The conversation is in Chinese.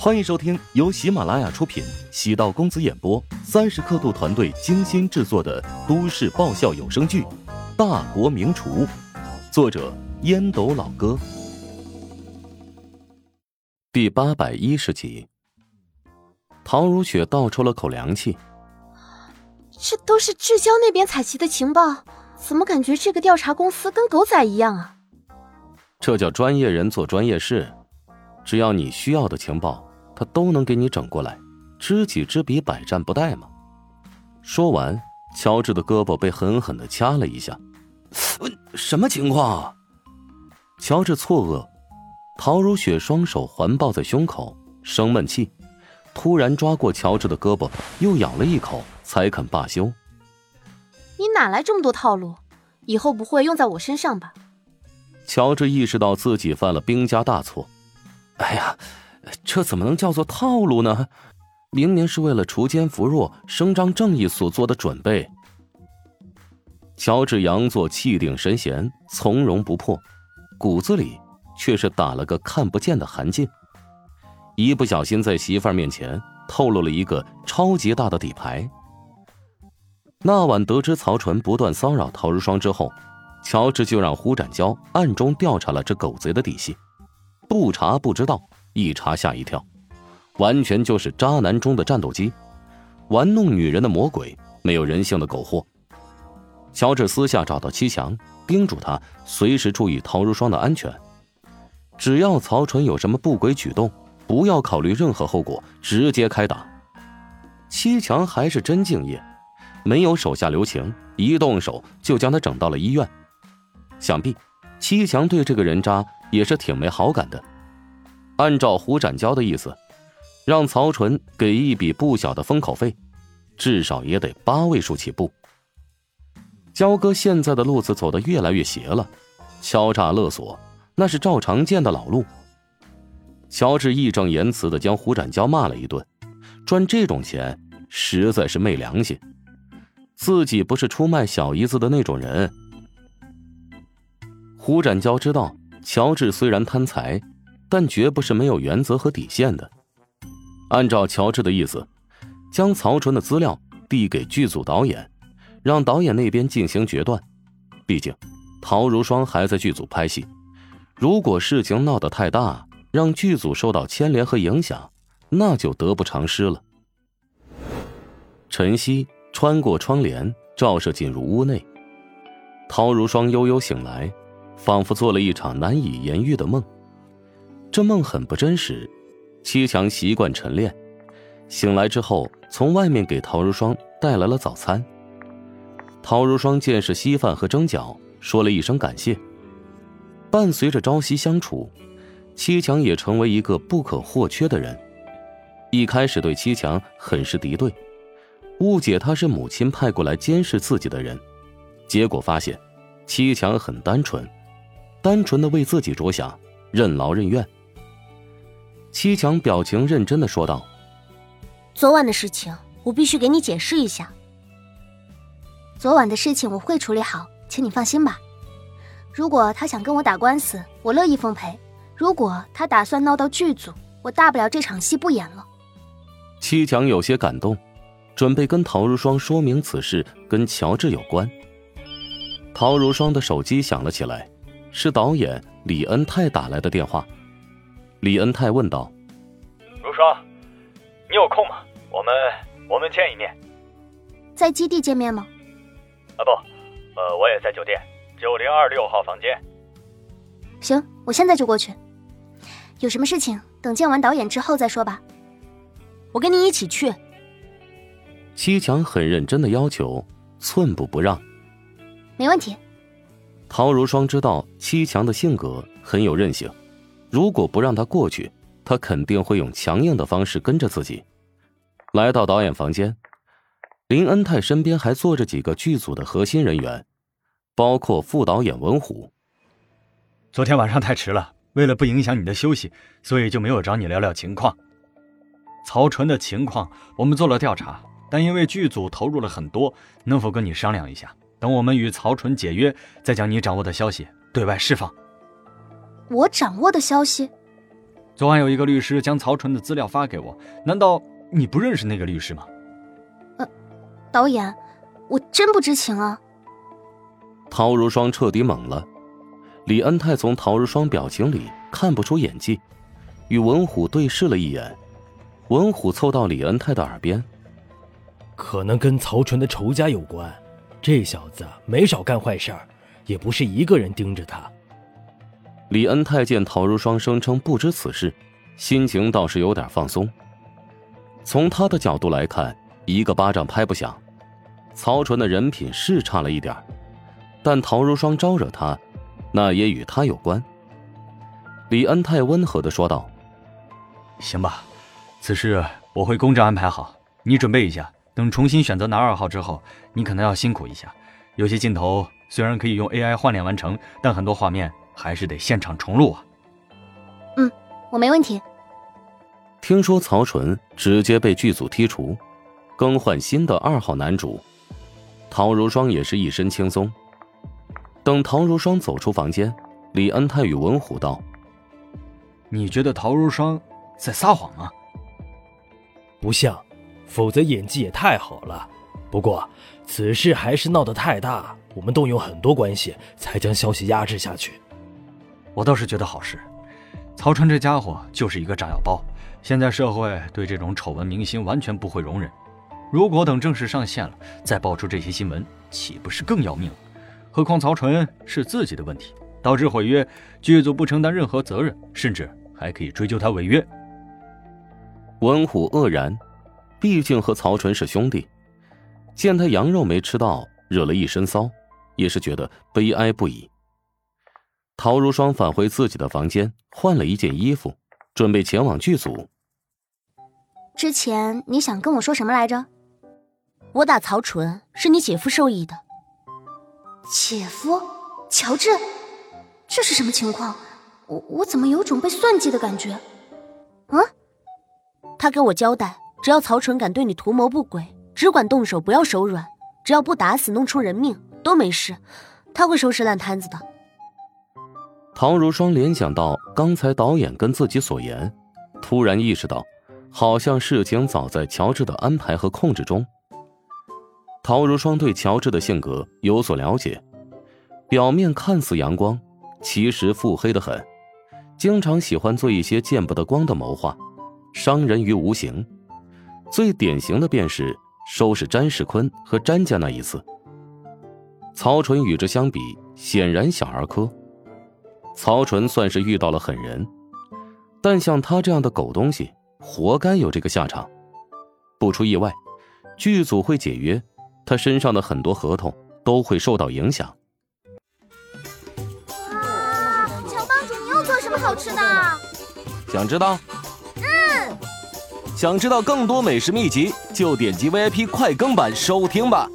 欢迎收听由喜马拉雅出品、喜道公子演播、三十刻度团队精心制作的都市爆笑有声剧《大国名厨》，作者烟斗老哥，第八百一十集。陶如雪倒抽了口凉气，这都是至交那边采集的情报，怎么感觉这个调查公司跟狗仔一样啊？这叫专业人做专业事，只要你需要的情报。他都能给你整过来，知己知彼，百战不殆嘛。说完，乔治的胳膊被狠狠的掐了一下。什么情况？乔治错愕。陶如雪双手环抱在胸口，生闷气，突然抓过乔治的胳膊，又咬了一口，才肯罢休。你哪来这么多套路？以后不会用在我身上吧？乔治意识到自己犯了兵家大错。哎呀！这怎么能叫做套路呢？明明是为了锄奸扶弱、伸张正义所做的准备。乔治佯作气定神闲、从容不迫，骨子里却是打了个看不见的寒噤。一不小心在媳妇儿面前透露了一个超级大的底牌。那晚得知曹纯不断骚扰陶如霜之后，乔治就让胡展娇暗中调查了这狗贼的底细，不查不知道。一查吓一跳，完全就是渣男中的战斗机，玩弄女人的魔鬼，没有人性的狗货。乔治私下找到七强，叮嘱他随时注意陶如霜的安全。只要曹纯有什么不轨举动，不要考虑任何后果，直接开打。七强还是真敬业，没有手下留情，一动手就将他整到了医院。想必七强对这个人渣也是挺没好感的。按照胡展娇的意思，让曹纯给一笔不小的封口费，至少也得八位数起步。焦哥现在的路子走得越来越邪了，敲诈勒索那是赵长健的老路。乔治义正言辞的将胡展娇骂了一顿，赚这种钱实在是昧良心，自己不是出卖小姨子的那种人。胡展娇知道乔治虽然贪财。但绝不是没有原则和底线的。按照乔治的意思，将曹纯的资料递给剧组导演，让导演那边进行决断。毕竟，陶如霜还在剧组拍戏，如果事情闹得太大，让剧组受到牵连和影响，那就得不偿失了。晨曦穿过窗帘，照射进入屋内。陶如霜悠悠醒来，仿佛做了一场难以言喻的梦。这梦很不真实，七强习惯晨练，醒来之后从外面给陶如霜带来了早餐。陶如霜见是稀饭和蒸饺，说了一声感谢。伴随着朝夕相处，七强也成为一个不可或缺的人。一开始对七强很是敌对，误解他是母亲派过来监视自己的人，结果发现，七强很单纯，单纯的为自己着想，任劳任怨。七强表情认真的说道：“昨晚的事情，我必须给你解释一下。昨晚的事情我会处理好，请你放心吧。如果他想跟我打官司，我乐意奉陪；如果他打算闹到剧组，我大不了这场戏不演了。”七强有些感动，准备跟陶如霜说明此事跟乔治有关。陶如霜的手机响了起来，是导演李恩泰打来的电话。李恩泰问道：“如霜，你有空吗？我们我们见一面。在基地见面吗？啊不，呃，我也在酒店九零二六号房间。行，我现在就过去。有什么事情等见完导演之后再说吧。我跟你一起去。”七强很认真的要求，寸步不让。没问题。陶如霜知道七强的性格很有韧性。如果不让他过去，他肯定会用强硬的方式跟着自己。来到导演房间，林恩泰身边还坐着几个剧组的核心人员，包括副导演文虎。昨天晚上太迟了，为了不影响你的休息，所以就没有找你聊聊情况。曹纯的情况我们做了调查，但因为剧组投入了很多，能否跟你商量一下？等我们与曹纯解约，再将你掌握的消息对外释放。我掌握的消息，昨晚有一个律师将曹纯的资料发给我，难道你不认识那个律师吗？呃，导演，我真不知情啊。陶如霜彻底懵了，李恩泰从陶如霜表情里看不出演技，与文虎对视了一眼，文虎凑到李恩泰的耳边：“可能跟曹纯的仇家有关，这小子没少干坏事儿，也不是一个人盯着他。”李恩泰见陶如霜声称不知此事，心情倒是有点放松。从他的角度来看，一个巴掌拍不响，曹纯的人品是差了一点但陶如霜招惹他，那也与他有关。李恩泰温和的说道：“行吧，此事我会公正安排好，你准备一下，等重新选择男二号之后，你可能要辛苦一下。有些镜头虽然可以用 AI 换脸完成，但很多画面……”还是得现场重录啊！嗯，我没问题。听说曹纯直接被剧组剔除，更换新的二号男主，陶如霜也是一身轻松。等陶如霜走出房间，李恩泰与文虎道：“你觉得陶如霜在撒谎吗？”不像，否则演技也太好了。不过此事还是闹得太大，我们动用很多关系才将消息压制下去。我倒是觉得好事，曹川这家伙就是一个炸药包。现在社会对这种丑闻明星完全不会容忍。如果等正式上线了，再爆出这些新闻，岂不是更要命？何况曹纯是自己的问题，导致毁约，剧组不承担任何责任，甚至还可以追究他违约。文虎愕然，毕竟和曹纯是兄弟，见他羊肉没吃到，惹了一身骚，也是觉得悲哀不已。陶如霜返回自己的房间，换了一件衣服，准备前往剧组。之前你想跟我说什么来着？我打曹纯是你姐夫授意的。姐夫，乔治，这是什么情况？我我怎么有种被算计的感觉？啊？他跟我交代，只要曹纯敢对你图谋不轨，只管动手，不要手软，只要不打死，弄出人命都没事，他会收拾烂摊子的。陶如霜联想到刚才导演跟自己所言，突然意识到，好像事情早在乔治的安排和控制中。陶如霜对乔治的性格有所了解，表面看似阳光，其实腹黑的很，经常喜欢做一些见不得光的谋划，伤人于无形。最典型的便是收拾詹世坤和詹家那一次。曹纯与之相比，显然小儿科。曹纯算是遇到了狠人，但像他这样的狗东西，活该有这个下场。不出意外，剧组会解约，他身上的很多合同都会受到影响。哇，乔帮主，你又做什么好吃的？想知道？嗯。想知道更多美食秘籍，就点击 VIP 快更版收听吧。